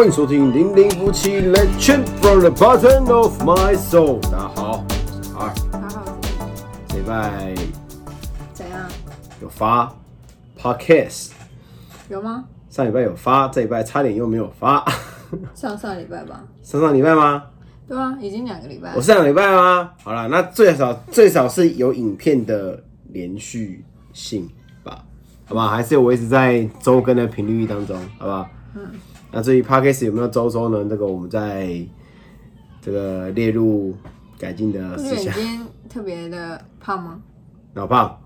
欢迎收听《零零夫妻 Let Chat from the bottom of my soul》。大家好，我是 R。好好，这礼拜怎样？有发 Podcast，有吗？上礼拜有发，这礼拜差点又没有发。上上礼拜吧。上上礼拜吗？对啊，已经两个礼拜我。上礼拜吗？好了，那最少最少是有影片的连续性吧，好不好？还是有维持在周更的频率当中，好不好？嗯。那至于 Podcast 有没有周周呢？这个我们在这个列入改进的事项。今天特别的胖吗？老胖，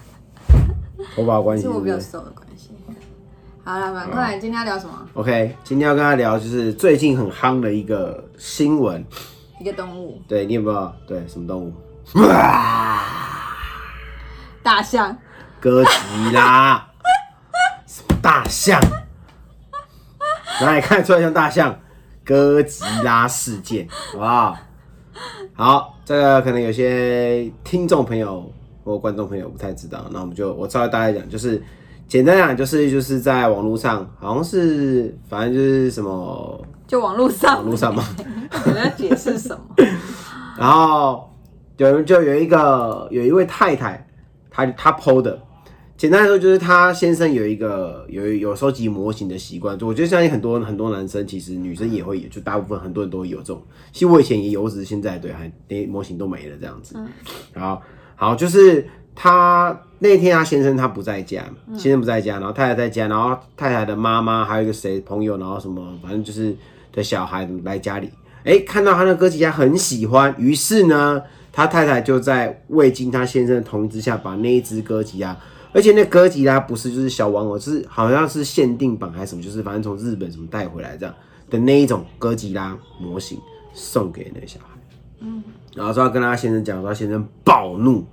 头发有关系是我比较瘦的关系。好了，赶快，今天要聊什么？？OK，今天要跟他聊就是最近很夯的一个新闻。一个动物，对你有没有？对，什么动物？大象。哥吉拉，什么大象？哪里看出来像大象？哥吉拉事件，好不好？好，这个可能有些听众朋友或观众朋友不太知道，那我们就我稍微大概讲，就是简单讲，就是就是在网络上，好像是反正就是什么就网络上，网络上嘛，你要解释什么？然后有人就有一个有一位太太，她她 PO 的，简单来说就是他先生有一个有有收集模型的习惯，我觉得相信很多很多男生其实女生也会有，就大部分很多人都会有这种。其实我以前也有，我只是现在对还那模型都没了这样子。然后好就是他那天他先生他不在家，先生不在家，然后太太在家，然后太太的妈妈还有一个谁朋友，然后什么反正就是的小孩来家里，哎，看到他的哥吉家很喜欢，于是呢，他太太就在未经他先生的同意之下，把那一只哥吉拉，而且那哥吉拉不是就是小玩偶，是好像是限定版还是什么，就是反正从日本什么带回来这样的那一种哥吉拉模型送给那个小孩。嗯然后说要跟他先生讲，说他先生暴怒，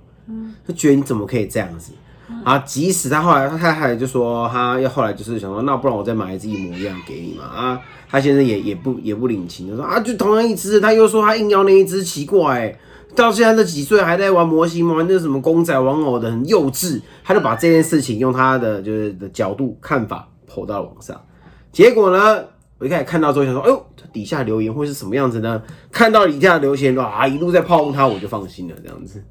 就觉得你怎么可以这样子？啊，即使他后来他太太就说他要后来就是想说，那不然我再买一只一模一样给你嘛啊，他先生也也不也不领情，就说啊就同样一只，他又说他硬要那一只，奇怪、到现在这几岁还在玩模型玩那什么公仔玩偶的，很幼稚，他就把这件事情用他的就是的角度看法抛到网上，结果呢，我一开始看到之后想说，哎呦，这底下留言会是什么样子呢？看到底下留言啊，一路在炮轰他，我就放心了，这样子。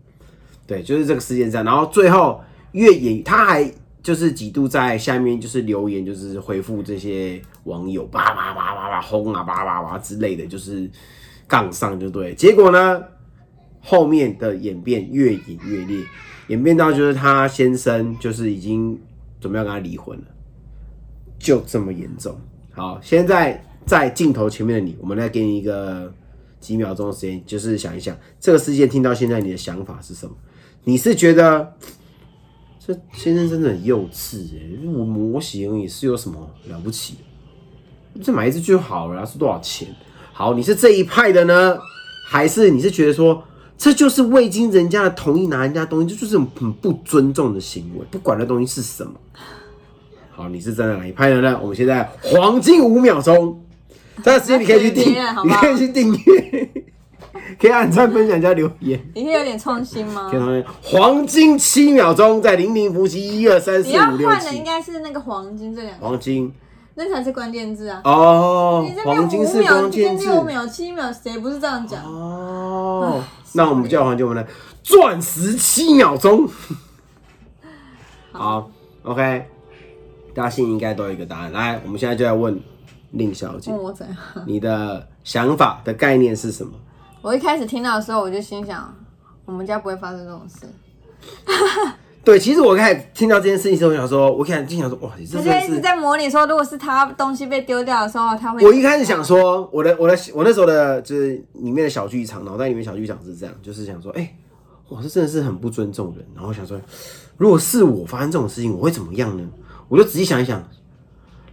对，就是这个事件上。然后最后越演，他还就是几度在下面就是留言，就是回复这些网友，叭叭叭叭叭轰啊，叭叭叭之类的，就是杠上就对。结果呢，后面的演变越演越烈，演变到就是他先生就是已经准备要跟他离婚了，就这么严重。好，现在在镜头前面的你，我们来给你一个几秒钟的时间，就是想一想这个事件听到现在你的想法是什么？你是觉得这先生真的很幼稚哎、我模型也是有什么了不起？这买一只就好了啊，是多少钱？好，你是这一派的呢，还是你是觉得说这就是未经人家的同意拿人家东西，这就是很不尊重的行为，不管那东西是什么。好，你是站在哪一派的呢？我们现在黄金五秒钟，这段时间你可以去订，你可以去订阅，可以按赞、分享加留言。你可以有点创新吗可以？同学黄金七秒钟，在零零夫妻一二三四你要五六换的应，该是那个黄金这两个，黄金那才是关键字啊。哦你这，边黄金是五秒，关键字六秒、七秒，谁不是这样讲？哦。那我们叫黄金，我们来钻石七秒钟。好，OK，大家心里应该都有一个答案。来，我们现在就要问令小姐问，我怎样？你的想法的概念是什么？我一开始听到的时候，我就心想，我们家不会发生这种事。对，其实我开始听到这件事情的时候，我想说，我开始就想说，哇，你这他真的是一直在模拟说，如果是他东西被丢掉的时候，他会。我一开始想说，我的我的我那时候的就是里面的小剧场，脑袋里面小剧场是这样，就是想说，哎、哇，这真的是很不尊重人。然后想说，如果是我发生这种事情，我会怎么样呢？我就仔细想一想，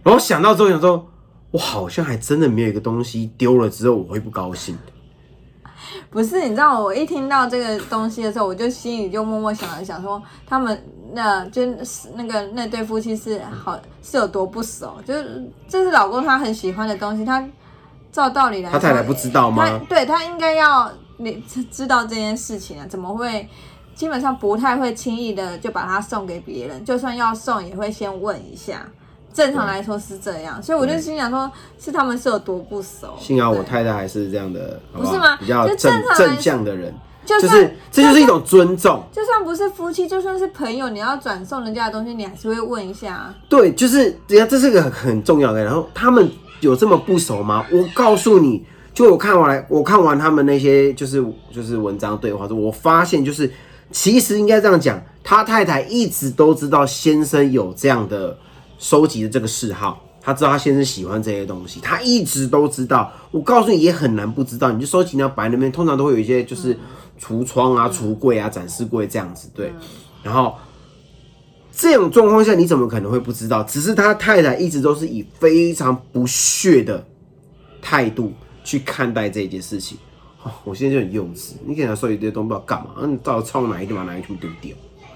然后想到之后想说，我好像还真的没有一个东西丢了之后我会不高兴的。不是，你知道，我一听到这个东西的时候，我就心里就默默想了想说，他们那就是那个那对夫妻是好是有多不熟，就是这是老公他很喜欢的东西，他照道理来说，他太太不知道吗他对他应该要你知知道这件事情啊，怎么会？基本上不太会轻易的就把它送给别人，就算要送，也会先问一下。正常来说是这样，所以我就心想说，是他们是有多不熟。幸好我太太还是这样的，好好不是吗比较正正向的人，就就是这就是一种尊重。就算不是夫妻，就算是朋友，你要转送人家的东西，你还是会问一下啊。对，就是人家这是个很很重要的。然后他们有这么不熟吗？我告诉你，就我看完来，我看完他们那些就是就是文章对话之后，我发现就是其实应该这样讲，他太太一直都知道先生有这样的收集的这个嗜好。他知道他先生喜欢这些东西，他一直都知道。我告诉你，也很难不知道。你就收集那摆在那边，通常都会有一些就是橱窗啊、橱柜啊、展示柜这样子，对。然后这种状况下，你怎么可能会不知道？只是他太太一直都是以非常不屑的态度去看待这件事情。哦，我现在就很幼稚，你给他收集这些东西不知道干嘛，你，到底抄哪一点把哪一全部丢掉。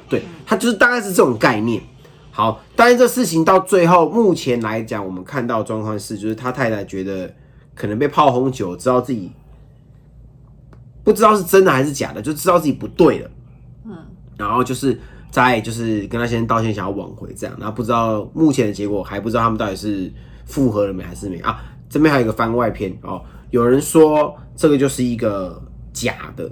对他就是大概是这种概念。好，但是这事情到最后，目前来讲，我们看到的状况是，就是他太太觉得可能被炮轰久，知道自己不知道是真的还是假的，就知道自己不对了。嗯，然后就是在就是跟他先生道歉，想要挽回这样，然后不知道目前的结果还不知道他们到底是复合了没还是没啊？这边还有一个番外篇哦，有人说这个就是一个假的，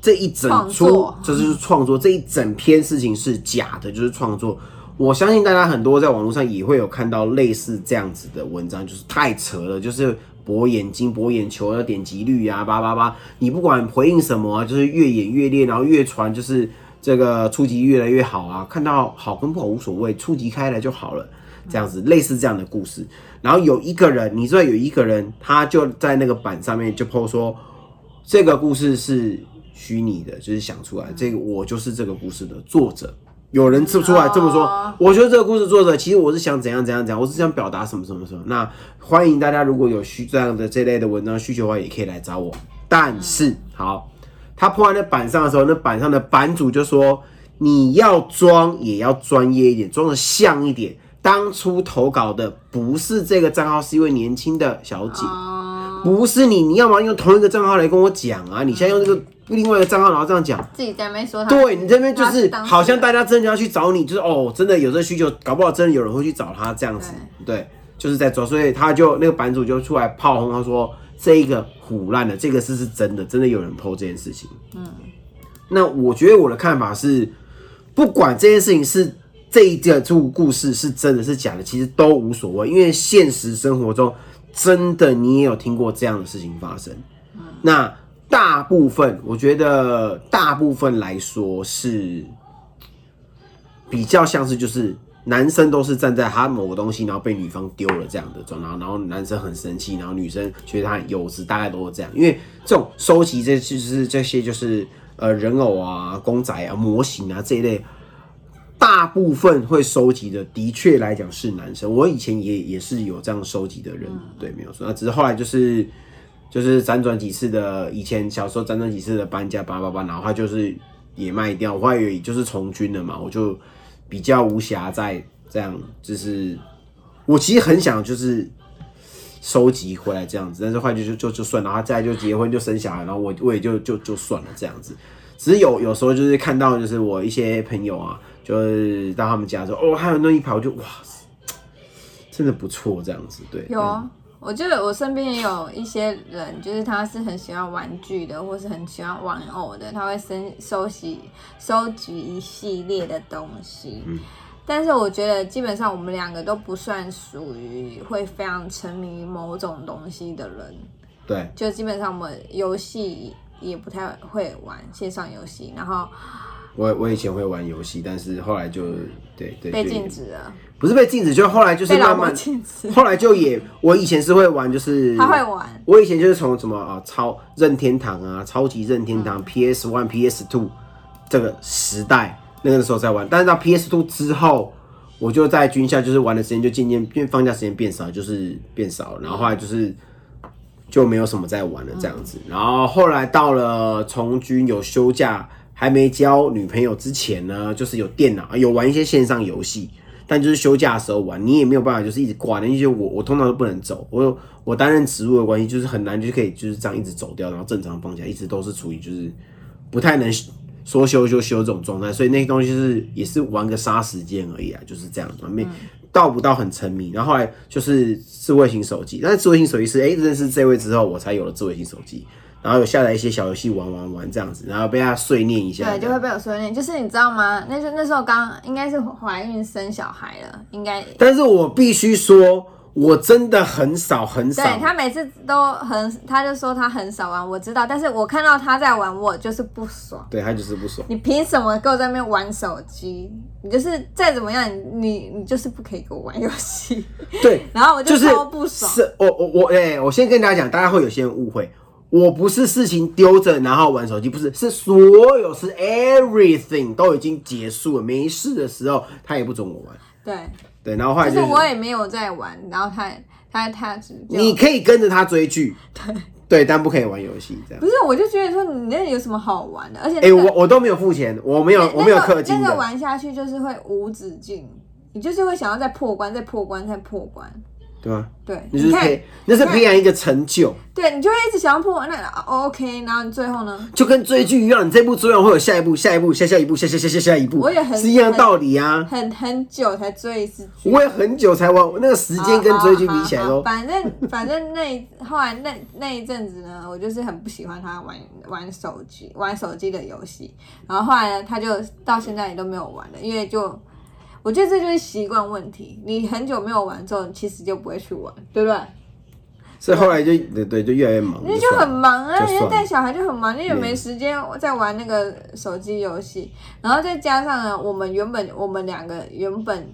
这一整出就是创作，这一整篇事情是假的，就是创作。我相信大家很多在网络上也会有看到类似这样子的文章，就是太扯了，就是博眼睛、博眼球的点击率啊，叭叭叭，你不管回应什么啊，就是越演越烈，然后越传就是这个触及越来越好啊，看到好跟不好无所谓，触及开来就好了，这样子类似这样的故事。然后有一个人，你知道有一个人，他就在那个板上面就 po 说，这个故事是虚拟的，就是想出来，这个我就是这个故事的作者。有人出出来这么说哦，我觉得这个故事作者其实我是想怎样怎样怎样，我是想表达什么什么什么。那欢迎大家如果有需这样的这类的文章需求的话，也可以来找我。但是好，他铺在那板上的时候，那板上的版主就说：“你要装也要专业一点，装的像一点。当初投稿的不是这个账号，是一位年轻的小姐。哦，不是你，你要么用同一个账号来跟我讲啊！你现在用这个另外一个账号，然后这样讲，自己在那边说他，对你这边就是好像大家真的要去找你，就是哦，真的有这需求，搞不好真的有人会去找他这样子，对，就是在做，所以他就那个版主就出来炮轰他说这一个腐烂的，这个事是真的，真的有人 PO 这件事情。嗯，那我觉得我的看法是，不管这件事情是这一个这个故事是真的是假的，其实都无所谓，因为现实生活中真的你也有听过这样的事情发生。那大部分，我觉得大部分来说是比较像是就是男生都是站在他某个东西，然后被女方丢了这样的状态，然后男生很生气，然后女生觉得他很幼稚，大概都是这样。因为这种收集这就是这些就是呃人偶啊、公仔啊、模型啊这一类。大部分会收集的，的确来讲是男生。我以前也也是有这样收集的人，对，没有错。那只是后来就是就是辗转几次的，以前小时候辗转几次的搬家，叭叭叭，然后他就是也卖掉。我后来也就是从军了嘛，我就比较无暇再这样，就是我其实很想就是收集回来这样子，但是后来就就就算了，他再就结婚就生小孩，然后我我也就就就算了这样子。只是有有时候就是看到就是我一些朋友啊，就是到他们家说哦，还有那一排，我就哇，真的不错这样子，对，有，我觉得我身边也有一些人，就是他是很喜欢玩具的，或是很喜欢玩偶的，他会收收集收集一系列的东西。但是我觉得基本上我们两个都不算属于会非常沉迷于某种东西的人，对，就基本上我们游戏也不太会玩线上游戏，然后我我以前会玩游戏，但是后来就对对被禁止了，不是被禁止，就后来就是慢慢，禁止。后来就也我以前是会玩，就是他会玩，我以前就是从什么啊超任天堂啊，超级任天嗯。堂、PS One、PS Two 这个时代那个时候在玩，但是到 PS Two 之后，我就在军校就是玩的时间就渐渐因为放假时间变少，就是变少了，然后后来就是就没有什么在玩了这样子，然后后来到了从军有休假还没交女朋友之前呢，就是有电脑有玩一些线上游戏。但就是休假的时候玩，你也没有办法，就是一直挂的，因为我我通常都不能走，我我担任职务的关系，就是很难就可以就是这样一直走掉，然后正常放假，一直都是处于就是不太能说休就休这种状态，所以那些东西是也是玩个杀时间而已啊，就是这样子，没到不到很沉迷。然后后来就是智慧型手机，但是智慧型手机是哎、认识这位之后，我才有了智慧型手机，然后有下载一些小游戏玩玩玩这样子，然后被他碎念一下，对，就会被我碎念。就是你知道吗？那就那时候刚应该是怀孕生小孩了，应该但是我必须说，我真的很少很少对，他每次都很，他就说他很少玩，我知道，但是我看到他在玩，我就是不爽。对他就是不爽。你凭什么给我在那边玩手机？你就是再怎么样，你你就是不可以给我玩游戏。对，然后我就是超不爽。是我我我哎、我先跟大家讲，大家会有些人误会，我不是事情丢着然后玩手机，不是，是所有是 everything 都已经结束了，没事的时候他也不准我玩。对，对，然后后来就就是是我也没有在玩，然后他他他只你可以跟着他追剧，对对，但不可以玩游戏这样不。是，我就觉得说你那有什么好玩的？而且哎、那个、我我都没有付钱，我没有那我没有那个氪金的。那个玩下去就是会无止境，你就是会想要再破关、再破关、再破关。对吧？对，那就是你看，培，那是培养一个成就，对你就会一直想要破关，那哦 OK，然后你最后呢？就跟追剧一样，你这部追完会有下一步、下一步、下下一步、下下下下下一步，我也很是一样的道理啊。很很久才追一次剧。我也很久才玩，那个时间跟追剧比起来都好好好反正反正那后来那那一阵子呢，我就是很不喜欢他玩玩手机玩手机的游戏，然后后来呢，他就到现在也都没有玩了，因为就我觉得这就是习惯问题，你很久没有玩之后，你其实就不会去玩，对不对？所以后来就对对，就越来越忙，因为就很忙啊，就算了因为带小孩就很忙，你也没时间在玩那个手机游戏，然后再加上呢，我们原本我们两个原本，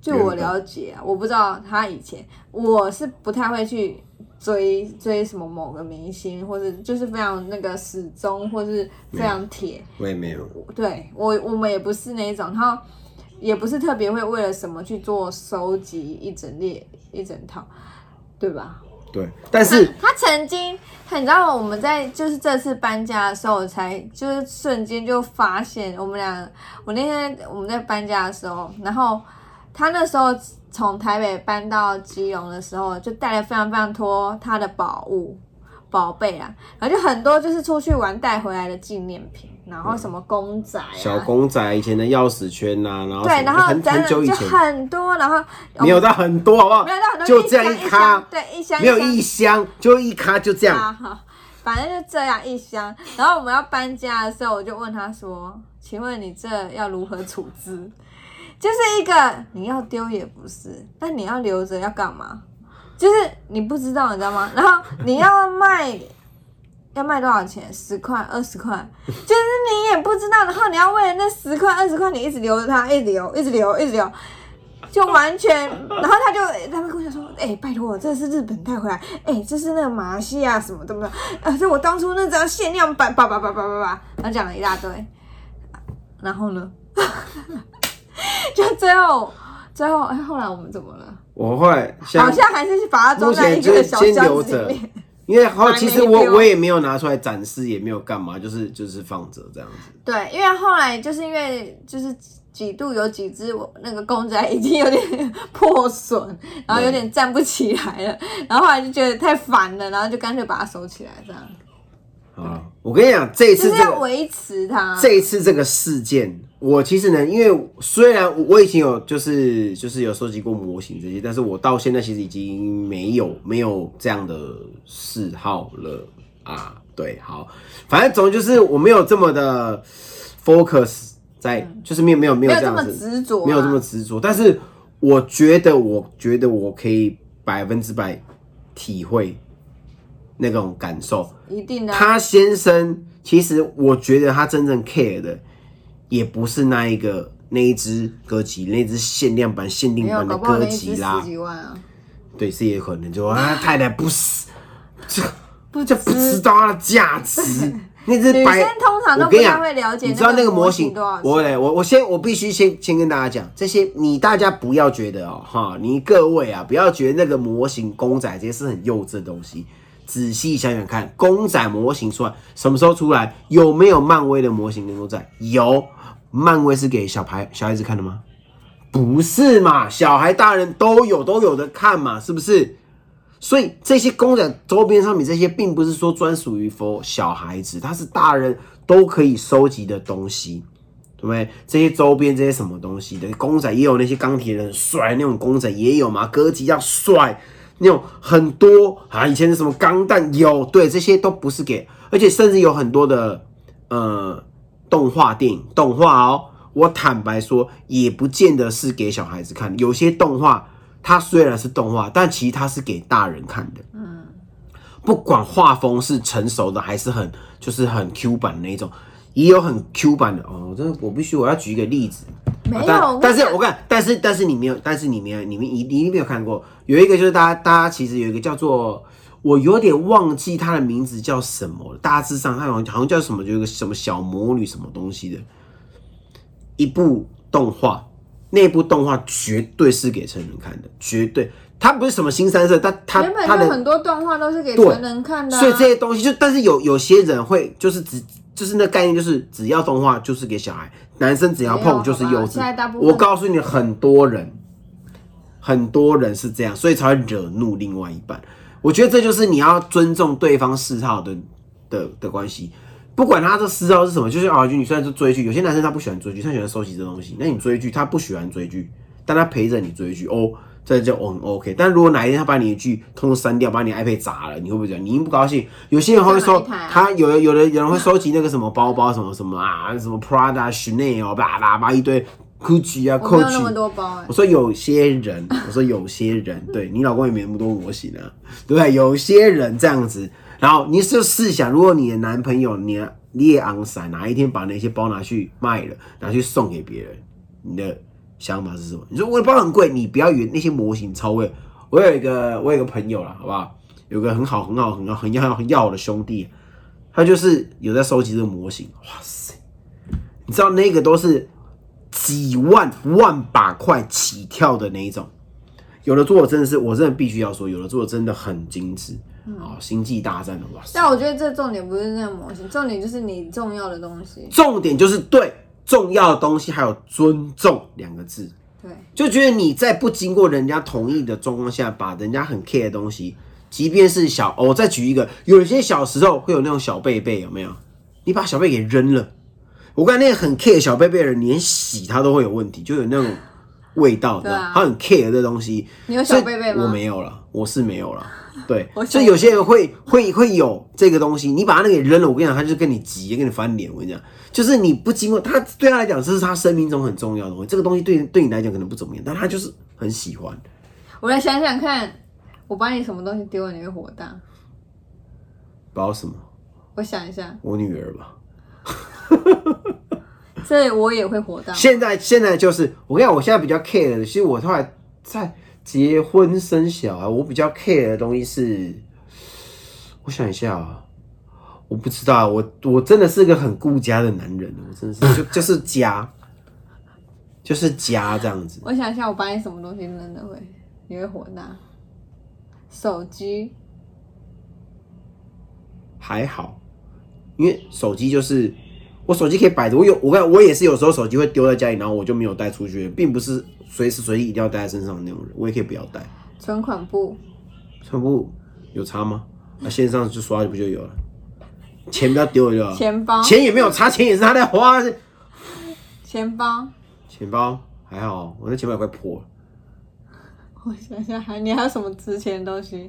据我了解啊，我不知道他以前，我是不太会去追追什么某个明星，或者就是非常那个始终，或是非常铁，我也没有，对我我们也不是那一种，然后也不是特别会为了什么去做收集一整列一整套，对吧？对，但是他曾经，你知道我们在就是这次搬家的时候，才就是瞬间就发现我们俩，我那天我们在搬家的时候，然后他那时候从台北搬到基隆的时候，就带了非常非常多他的宝物。宝贝啊，然后就很多就是出去玩带回来的纪念品，然后什么公仔啊，小公仔以前的钥匙圈呐、然后什对，么然后很真的就很久以前，很多，然后没有到很多，好不好？没有到很多，就这样一咖箱，对，一箱没有一箱，就一咖，就这样。啊，好，反正就这样一箱。然后我们要搬家的时候，我就问他说：“请问你这要如何处置？”就是一个你要丢也不是，但你要留着要干嘛？就是你不知道，你知道吗？然后你要卖。要卖多少钱？十块、二十块，就是你也不知道。然后你要为了那十块、二十块，你一直留着它，一直留，一直留，一直留，就完全。然后他就他们跟我说：“哎、拜托，这是日本带回来，哎、这是那个马来西亚什么的嘛？啊，这我当初那张限量版，叭叭叭叭叭叭，然后讲了一大堆。然后呢，就最后最后哎，后来我们怎么了？我后来好像像还是把它装在一个小箱子里面。，因为后 其实我我也没有拿出来展示，也没有干嘛，就是就是放着这样子。对，因为后来就是因为就是几度有几只我那个公仔已经有点破损，然后有点站不起来了，然后后来就觉得太烦了，然后就干脆把它收起来，这样啊，我跟你讲，这一就次要维持它。这一次这个事件，我其实呢，因为虽然我我以前有就是就是有收集过模型这些，但是我到现在其实已经没有没有这样的嗜好了啊。对，好，反正总之就是我没有这么的 focus 在，就是没有没有没有没有这样子，执着啊，没有这么执着。但是我觉得，我觉得我可以百分之百体会那种感受。一定的啊。他先生，其实我觉得他真正 care 的，也不是那一个那一只歌姬，那只限量版、限定，版的歌搞不好那一只吉啦十。几万啊，对，是也有可能，就啊，太太不是，这不知道它的价值。那只女白生通常都不太会了解你知道那个模模型多少，我我我先我必须先先跟大家讲，这些你大家不要觉得哦哈，你各位啊不要觉得那个模型公仔这些是很幼稚的东西。仔细想想看，公仔模型出来什么时候出来？有没有漫威的模型跟公仔？有，漫威是给小孩小孩子看的吗？不是嘛，小孩大人都有都有的看嘛，是不是？所以这些公仔周边商品这些，并不是说专属于 for 小孩子，它是大人都可以收集的东西，对不对？这些周边这些什么东西的公仔也有，那些钢铁人帅那种公仔也有嘛，哥吉要帅那种很多啊，以前的什么钢弹有，对，这些都不是给，而且甚至有很多的呃动画电影动画哦，我坦白说也不见得是给小孩子看，有些动画它虽然是动画，但其实它是给大人看的，嗯，不管画风是成熟的还是很就是很 Q 版那一种，也有很 Q 版的哦，这我必须我要举一个例子。没有，但但是我看，但是但是你没有，但是你没有，你们你你一定没有看过，有一个就是大家大家其实有一个叫做我有点忘记它的名字叫什么了，大致上它好像好像叫什么，就有一个什么小魔女什么东西的。一部动画，那部动画绝对是给成人看的，绝对，它不是什么新三色，但它原本它的很多动画都是给成人看的、啊，所以这些东西就，但是有有些人会就是只就是那概念就是只要动画就是给小孩，男生只要没有碰就是好吧幼稚现在大部。分我告诉你，很多人很多人是这样，所以才会惹怒另外一半。我觉得这就是你要尊重对方嗜好的的的关系。不管他的嗜好是什么，就是啊，就你虽然是追剧，有些男生他不喜欢追剧，他喜欢收集这东西。那你追剧，他不喜欢追剧，但他陪着你追剧，哦，这就很 OK。但如果哪一天他把你的剧通通删掉，把你的 iPad 砸了，你会不会这样？你一定不高兴。有些人会收，他有的有的有人会收集那个什么包包，什么什么啊，什么 Prada、Chanel，叭叭叭一堆 Gucci 啊，Coach。多包哎、我说有些人，我说有些人，对你老公也没那么多模型啊，对不对？有些人这样子，然后你是试想，如果你的男朋友你的你也昂伞，哪一天把那些包拿去卖了，拿去送给别人，你的想法是什么？你说我的包很贵，你不要以为那些模型超贵。我有一个我有一个朋友了，好不好？有个很好很好很好很要很要好的兄弟，他就是有在收集这个模型，哇塞！你知道那个都是几万万把块起跳的那一种。有的做的真的是，我真的必须要说，有的做的真的很精致哦！星际大战的哇塞！但我觉得这重点不是那个模型，重点就是你重要的东西。重点就是对重要的东西还有尊重两个字，对，就觉得你在不经过人家同意的状况下，把人家很 care 的东西，即便是小，哦我再举一个，有些小时候会有那种小贝贝，有没有？你把小贝给扔了，我看那个很 care 小贝贝的人，连洗它都会有问题，就有那种味道，的啊他很 care 这东西。你有小贝贝吗？我没有了，我是没有了。对所以有些人会会会有这个东西，你把他那个给扔了，我跟你讲，他就跟你急，跟你翻脸。我跟你讲，就是你不经过他，对他来讲，这是他生命中很重要的东西。这个东西对对你来讲可能不怎么样，但他就是很喜欢。我来想想看，我把你什么东西丢了，你会火大？不知道什么，我想一下，我女儿吧。这我也会火大。现在现在就是我跟你讲，我现在比较 care 的，其实我后来在结婚生小孩，我比较 care 的东西是，我想一下啊，我不知道，我我真的是个很顾家的男人，我真的是就就是家，就是家这样子。我想一下，我把你什么东西扔了会，你会火大？手机，还好，因为手机就是我手机可以摆着，我有我看我也是有时候手机会丢在家里，然后我就没有带出去，并不是随时随地一定要带在身上的那种人，我也可以不要带。存款簿，全部有差吗？那、线上就刷不就有了？钱不要丢了就好。钱包，钱也没有差，钱也是他在花。钱包。钱包还好，我那钱包也快破了。我想想还你还有什么值钱的东西？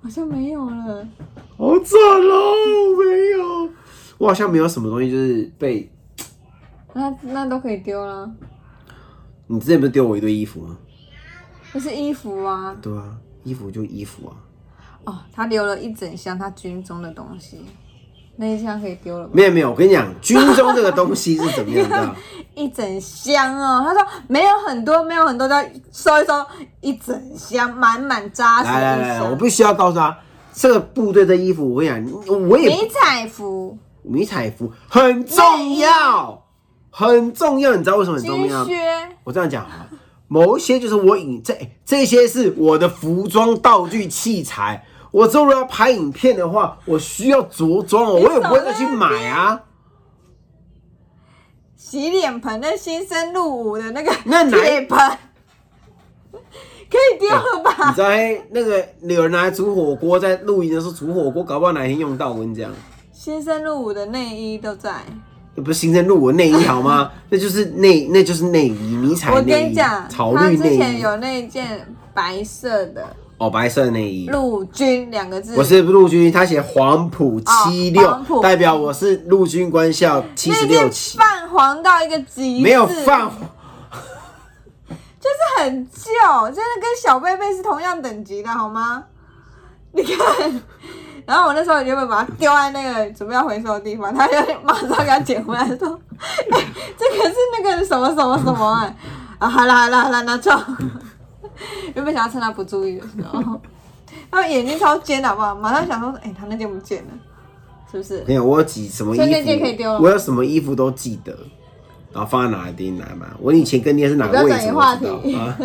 好像没有了。好惨哦，没有，我好像没有什么东西就是被那那都可以丢了，你之前不是丢我一堆衣服吗？那是衣服啊。对啊，衣服就衣服啊，哦，他留了一整箱他军中的东西，那一箱可以丢了吧？没有没有，我跟你讲，军中这个东西是怎么样，的？一整箱哦，他说没有很多，没有很多，再收一收，一整箱满满扎实的来来来，箱。我必须要告诉他，这个部队的衣服，我跟你讲，我也迷彩服、迷彩服很重要，很重要，你知道为什么很重要？我这样讲啊，某一些就是我影这这些是我的服装道具器材。我之后如果要拍影片的话，我需要着装哦，我也不会再去买啊。洗脸盆，那新生入伍的那个那哪一铁盆，可以丢了你吧？知道嘿，那个有人拿来煮火锅，在露营的时候煮火锅，搞不好哪天用到。我跟你讲，新生入伍的内衣都在。那不是新生入伍的内衣好吗？那就是内那就是内衣，迷彩我内衣跟你讲，草他之前有那件白色的哦，白色的内衣。陆军两个字，我是陆军，他写黄埔七六、哦黄埔代表我是陆军官校七十那件六期，泛黄到一个极致，没有泛 就是很旧，真的跟小贝贝是同样等级的好吗？你看，然后我那时候原本把它丢在那个准备要回收的地方，他就马上给它捡回来，说：“哎、这个是那个什么什么什么哎、啊，好啦好啦好啦，拿走。” 原本想要趁他不注意的时候，他眼睛超尖的好不好？马上想说：“哎、他那件不见了，是不是？”没有，我有几什么衣所以那件可以丢了服，我有什么衣服都记得，然后放在哪里地哪嘛。我以前跟你是哪个位置，不要转移话我知道题啊。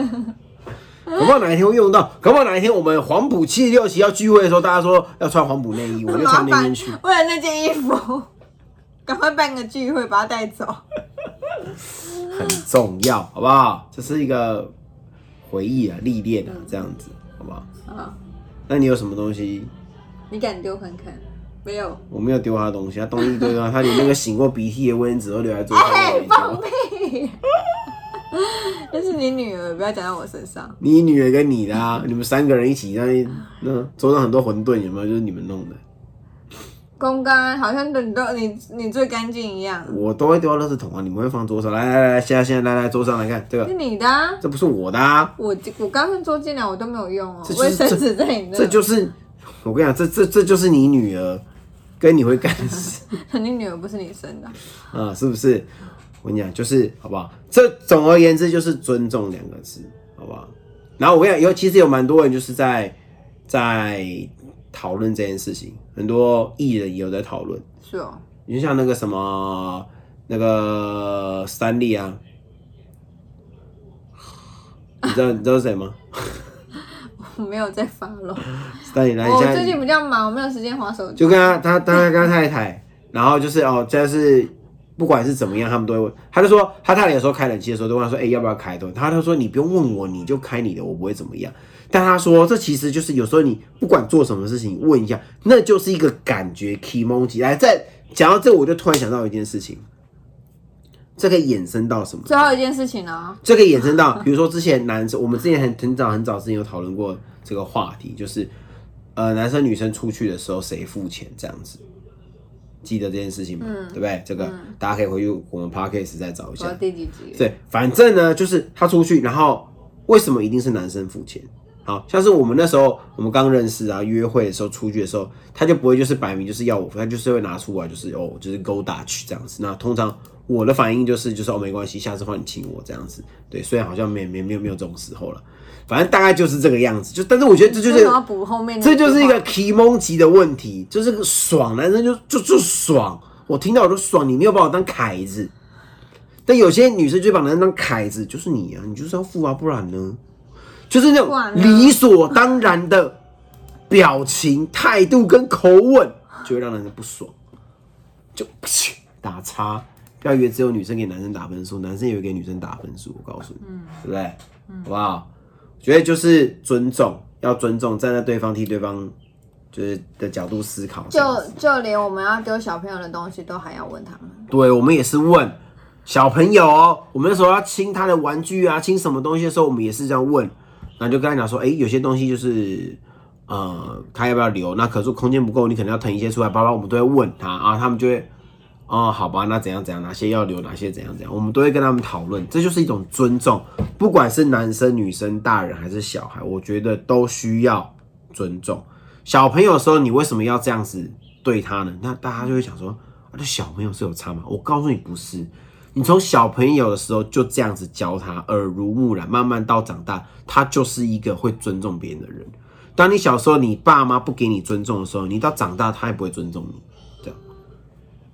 搞不好哪一天会用到，搞不好哪一天我们黄埔七十六期要聚会的时候，大家说要穿黄埔内衣，我就穿那件去。为了那件衣服，赶快办个聚会把它带走。很重要，好不好？这是一个回忆啊，历练啊，这样子，好不好？啊，那你有什么东西？你敢丢看看？没有。我没有丢他的东西，他东西一堆啊，他连那个醒过鼻涕的卫生纸都留在桌上。我哎没，放屁！那是你女儿，不要讲到我身上。你女儿跟你的啊，你们三个人一起在那桌上很多馄饨，有没有？就是你们弄的，公干好像你都你你最干净一样，我都会丢到垃圾桶啊，你们会放桌上。来来来，现在现在来来桌上来看这个是，你的、啊。这不是我的啊，我我刚刚桌进来我都没有用哦卫生纸在你那。这就是我跟你讲，这这这就是你女儿跟你会干的事。你女儿不是你生的，啊，是不是？我跟你讲，就是好不好？这总而言之就是尊重两个字，好不好？然后我跟你讲，有其实有蛮多人就是在在讨论这件事情，很多艺人也有在讨论。是哦。你就像那个什么那个三立啊，你知道你知道是谁吗？我没有在发了，三立来，你最近比较忙，我没有时间划手机。就跟他他他跟他太太，然后就是哦，就是不管是怎么样，他们都会问。他就说他太太有时候开冷气的时候，都问他说：“哎、要不要开灯？”他就说：“你不用问我，你就开你的，我不会怎么样。”但他说，这其实就是有时候你不管做什么事情，问一下，那就是一个感觉来，再讲到这，我就突然想到一件事情，这可以衍生到什么？最后一件事情呢，这可以衍生到，比如说之前男生，我们之前很很早很早之前有讨论过这个话题，就是呃男生女生出去的时候谁付钱这样子，记得这件事情吗？对不对？这个、大家可以回去我们 podcast 再找一下。第几集？对，反正呢就是他出去，然后为什么一定是男生付钱？好像是我们那时候我们刚认识啊，约会的时候出去的时候，他就不会就是摆明就是要我付，他就是会拿出来就是哦，就是 go Dutch 这样子。那通常我的反应就是就是哦没关系，下次换你请我这样子。对，虽然好像没没没有没有这种时候了，反正大概就是这个样子。就但是我觉得这就是补后面这？就是一个 m o 级的问题，就是个爽，男生就就就爽，我听到我都爽，你没有把我当凯子。但有些女生就把男生当凯子，就是你啊，你就是要付啊，不然呢？就是那种理所当然的表情、态度跟口吻，就会让男生不爽，就噗打叉。不要以为只有女生给男生打分数，男生也会给女生打分数。我告诉你，嗯对不对？好不好？我觉得就是尊重，要尊重，站在对方替对方就是的角度思考。就就连我们要丢小朋友的东西，都还要问他们。对，我们也是问小朋友哦，我们那时候要亲他的玩具啊，亲什么东西的时候，我们也是这样问，然后就跟他讲说，哎、有些东西就是。呃，他要不要留？那可是空间不够，你可能要腾一些出来。包包我们都会问他啊，他们就会，哦，好吧，那怎样怎样，哪些要留，哪些怎样怎样，我们都会跟他们讨论。这就是一种尊重，不管是男生、女生、大人还是小孩，我觉得都需要尊重。小朋友的时候，你为什么要这样子对他呢？那大家就会想说，啊，这小朋友是有差吗？我告诉你，不是。你从小朋友的时候就这样子教他，耳濡目染，慢慢到长大，他就是一个会尊重别人的人。当你小时候你爸妈不给你尊重的时候，你到长大他也不会尊重你。这样，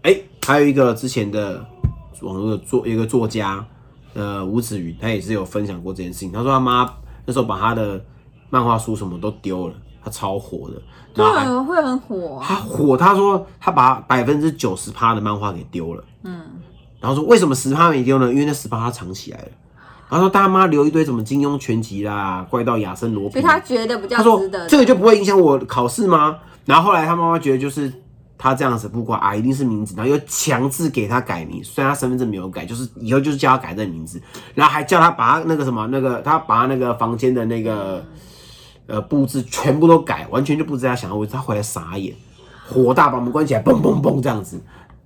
哎、还有一个之前的网络的作一个作家，呃，吴子云，他也是有分享过这件事情。他说他妈那时候把他的漫画书什么都丢了，他超火的。对，会很火、啊。他火，他说他把百分之九十趴的漫画给丢了，嗯，然后说为什么十趴没丢呢？因为那十趴他藏起来了。然后说大妈留一堆什么金庸全集啦、怪盗亚森罗平，所以他觉得比较值得。这个就不会影响我考试吗？然后后来他妈妈觉得就是他这样子不管啊，一定是名字，然后又强制给他改名，虽然他身份证没有改，就是以后就是叫他改这个名字，然后还叫他把他那个什么那个他把他那个房间的那个呃布置全部都改，完全就不知道他想要位置，他回来傻眼，火大把门关起来，嘣嘣嘣这样子，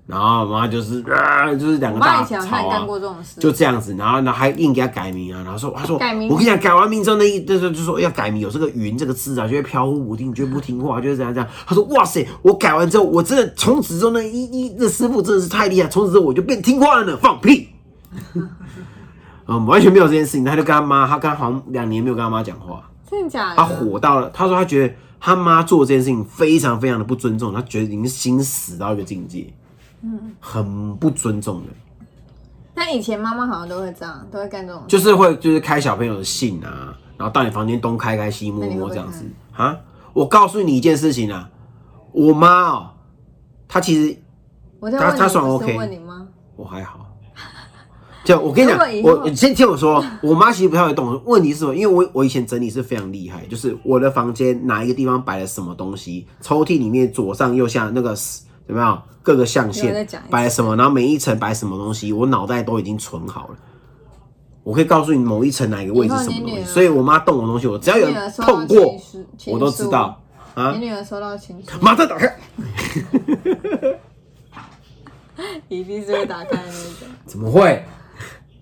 然后妈就是啊，就是两个大吵啊。干过这种事，就这样子，然后然后还硬给他改名啊，然后说他说改名我跟你讲，改完名之后那一那时候就说要改名，有这个云这个字啊，就会飘忽不定，就会不听话，就是这样这样。他说哇塞，我改完之后，我真的从此之后那一一那师傅真的是太厉害，从此之后我就变听话了呢，放屁。嗯，完全没有这件事情，他就跟他妈，他刚好像两年没有跟他妈讲话，真的假的他？火到了，他说他觉得他妈做这件事情非常非常的不尊重，他觉得已经心死到一个境界，嗯，很不尊重的。但以前妈妈好像都会这样，都会干这种事。就是会就是开小朋友的信啊，然后到你房间东开开西摸摸这样子啊。我告诉你一件事情啊，我妈哦，她其实我在问你，他他算不是 OK 问你吗？我还好。就我跟你讲如果以，后我你先听我说，我妈其实不太会动。问题是什么？因为我我以前整理是非常厉害，就是我的房间哪一个地方摆了什么东西，抽屉里面左上右下那个有没有各个象限摆什么，然后每一层摆什么东西，我脑袋都已经存好了。我可以告诉你某一层哪一个位置什么东西，所以我妈动我东西，我只要有碰过我都知道啊你。女儿收到情书，马上打开，一定是会打开的那种。怎么会？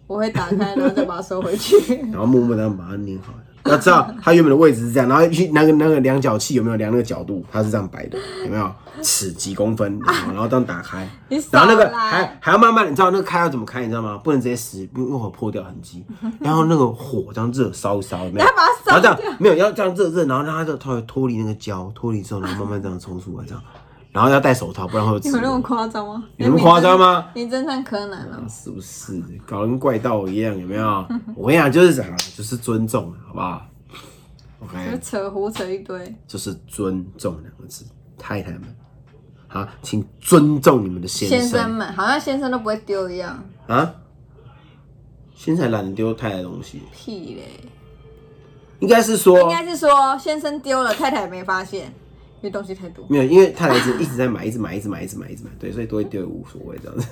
我会打开，然后再把它收回去。然后默默的把它拧好。要知道它原本的位置是这样，然后去那个那个量角器有没有量那个角度，它是这样摆的，有没有？尺几公分，然后这样打开，然后那个还还要慢慢，你知道那个开要怎么开，你知道吗？不能直接撕，不因为会破掉痕迹。然后那个火这样热烧一烧，有没有？然后这样掉没有要这样热热，然后让它就脱脱离那个胶，脱离之后，然后慢慢这样冲出来，这样，然后要戴手套，不然会有有那么夸张吗？有那么夸张吗？你侦探柯南啊？是不是搞得跟怪盗一样？有没有？我跟你讲，就是啥，就是尊重，好不好就？OK，扯胡扯一堆。就是尊重两个字，太太们，好，请尊重你们的先生们好像先生都不会丢一样，啊。先生懒得丢太太东西，屁嘞！应该是说应该是说先生丢了，太太没发现，因为东西太多。没有，因为太太一直一直在买，一直买，一直买，一直买，一直买，对，所以多一丢也无所谓这样子。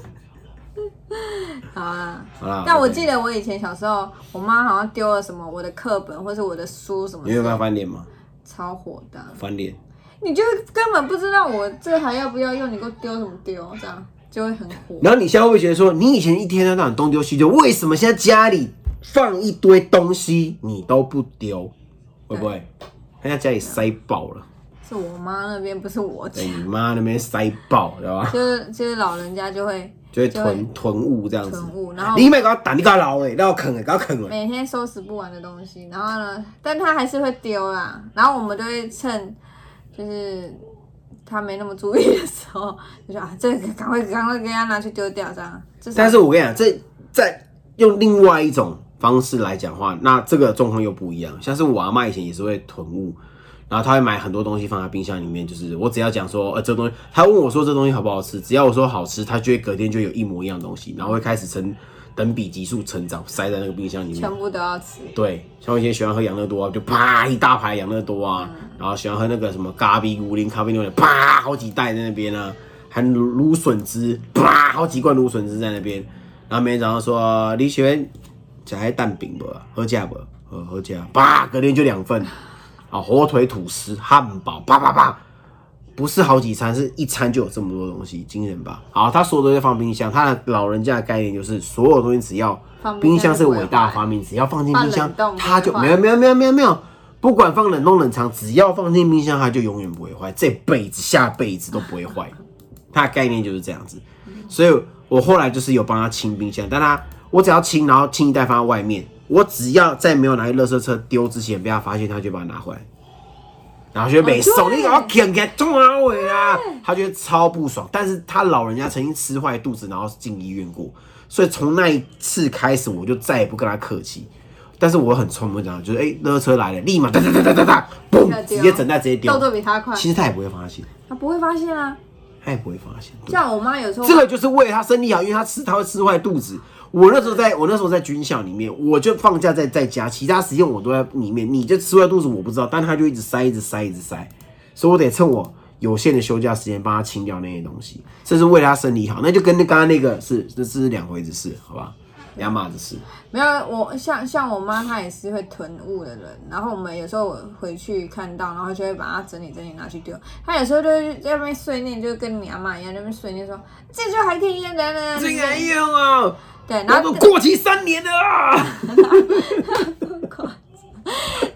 好啊，好啦，但我记得我以前小时候，我妈好像丢了什么我的课本或是我的书什么你有没有的，翻脸吗？超火的。翻脸，你就根本不知道我这还要不要用，你给我丢什么丢，这样就会很火。然后你现在会觉得说，你以前一天到晚东丢西丢，为什么现在家里放一堆东西你都不丢？会不会？他在家里塞爆了，是我妈那边，不是我你妈那边塞爆，知道吧？就是就是老人家就会就会囤囤物这样子囤。物，然后你买给他打，你给他捞嘞，让我啃嘞，给他啃嘞。每天收拾不完的东西，然后呢，但他还是会丢啦。然后我们就会趁就是他没那么注意的时候，就说啊，这个赶快赶快给他拿去丢掉，这样。但是我跟你讲，这在用另外一种方式来讲话，那这个状况又不一样。像是我阿妈以前也是会囤物，然后他会买很多东西放在冰箱里面，就是我只要讲说，呃，这东西，他问我说这东西好不好吃，只要我说好吃，他就会隔天就有一模一样的东西，然后会开始成等比级数成长，塞在那个冰箱里面。全部都要吃。对，像我以前喜欢喝养乐多啊，就啪一大排养乐多啊，然后喜欢喝那个什么咖啡乌林咖啡牛奶，啪好几袋在那边啊，还芦笋汁，啪好几罐芦笋汁在那边，然后每天早上说你喜欢吃蛋饼不？喝价不？喝喝价，啪隔天就两份，啊火腿吐司汉堡，叭叭叭。不是好几餐，是一餐就有这么多东西，惊人吧？好，他所有东西放冰箱，他的老人家的概念就是，所有东西只要冰冰箱是箱就不会伟大坏发明，只要放进冰箱放冷冻，它就没有没有没有没有没有，不管放冷冻冷藏，只要放进冰箱，它就永远不会坏，这辈子下辈子都不会坏。他的概念就是这样子，所以我后来就是有帮他清冰箱，但他我只要清，然后清一袋放在外面，我只要在没有拿去垃圾车丢之前被他发现，他就把它拿回来。然后就没送，哦对你给我啃啃中阿伟啊，他觉得超不爽。但是他老人家曾经吃坏肚子，然后进医院过，所以从那一次开始，我就再也不跟他客气。但是我很聪明，讲就是哎，垃圾车来了，立马哒哒哒哒哒哒，嘣，直接整袋直接丢动。作比他快，其实他也不会发现，他不会发现啊。他也不会发现。对像我妈有时候这个就是为了他身体好，因为他吃他会吃坏肚子。我那时候在我那时候在军校里面，我就放假在在家，其他时间我都在里面。你就吃坏肚子我不知道，但他就一直塞，一直塞，一直塞，所以我得趁我有限的休假时间帮他清掉那些东西，这是为了他身体好，那就跟那刚刚那个是这是两回子事，好吧？两码子事。没有我像像我妈，她也是会囤物的人。然后我们有时候我回去看到，然后就会把它整理整理拿去丢。她有时候就在那边碎念，就跟你阿妈一样，那边碎念说这就还可以用的呢，这个用啊。对，然后过期三年了啊。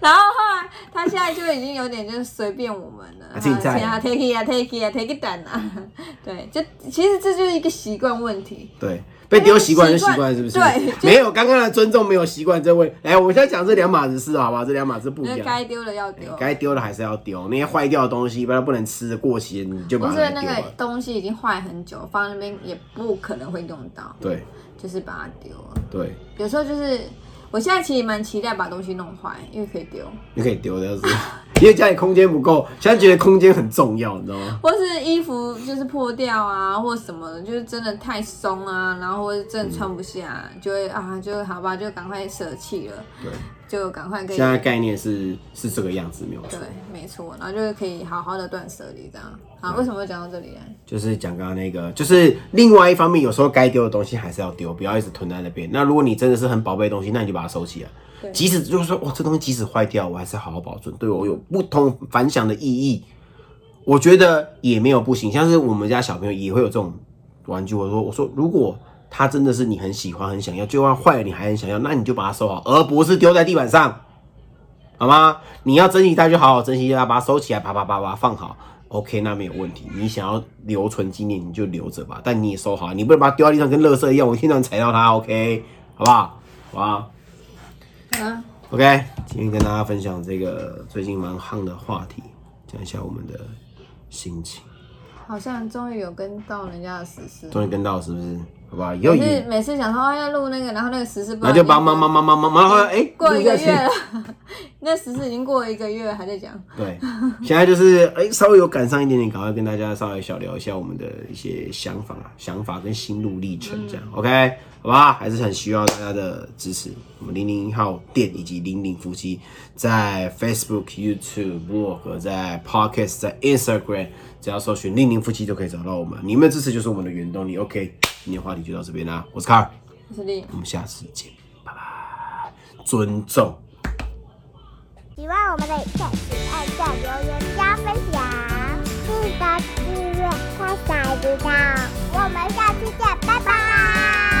然后后来他现在就已经有点就是随便我们了，现在啊 take it 啊 take it 啊 take it down 啊，对，就其实这就是一个习惯问题。对，被丢习惯就习惯是不是？对，没有刚刚的尊重没有习惯这位。来，我们现在讲这两码子事，好吧？这两码子不一样。该丢的要丢，该丢的还是要丢。那些坏掉的东西，不然不能吃的过期，你就把它丢了。不是那个东西已经坏很久，放在那边也不可能会用到。对，就是把它丢了。对，有时候就是。我现在其实蛮期待把东西弄坏，因为可以丢。你可以丢的是，因为家里空间不够，现在觉得空间很重要，你知道吗？或是衣服就是破掉啊，或什么的，就是真的太松啊，然后或者真的穿不下，就会啊，就好吧，就赶快舍弃了。对。就赶快可以。现在概念是是这个样子，没有错。对，没错，然后就是可以好好的断舍离这样。好，为什么会讲到这里呢？就是讲刚刚那个，就是另外一方面，有时候该丢的东西还是要丢，不要一直囤在那边。那如果你真的是很宝贝的东西，那你就把它收起来。即使就是说，哇，这东西即使坏掉，我还是好好保存，对我有不同反响的意义。我觉得也没有不行。像是我们家小朋友也会有这种玩具，我说我说如果。它真的是你很喜欢、很想要，就算坏了你还很想要，那你就把它收好，而不是丢在地板上，好吗？你要珍惜它，就好好珍惜它，把它收起来，啪啪啪啪放好，OK，那没有问题。你想要留存纪念，你就留着吧，但你也收好，你不能把它丢在地上，跟垃圾一样，我经常踩到它，OK，好不好？好吧？啊，OK，今天跟大家分享这个最近蛮夯的话题，讲一下我们的心情。好像终于有跟到人家的实施，终于跟到是不是？好吧，每次每次想说要录那个，然后那个实施，那就帮忙忙忙忙忙忙，然后哎，过一个月了，那实施已经过了一个月，还在讲。对，现在就是哎，稍微有赶上一点点，赶快跟大家稍微小聊一下我们的一些想法、想法跟心路历程，这样 OK，好吧？还是很需要大家的支持。我们零零一号店以及零零夫妻在 Facebook、YouTube、Blog、在 Podcast、在 Instagram，只要搜寻零零夫妻就可以找到我们。你们的支持就是我们的原动力。OK。今天话题就到这边啦，我是卡尔，我是丽，我们下次见，拜拜，尊重。喜欢我们的影片，请按赞、留言、加分享，记得订阅，开小铃铛，我们下期见，拜拜。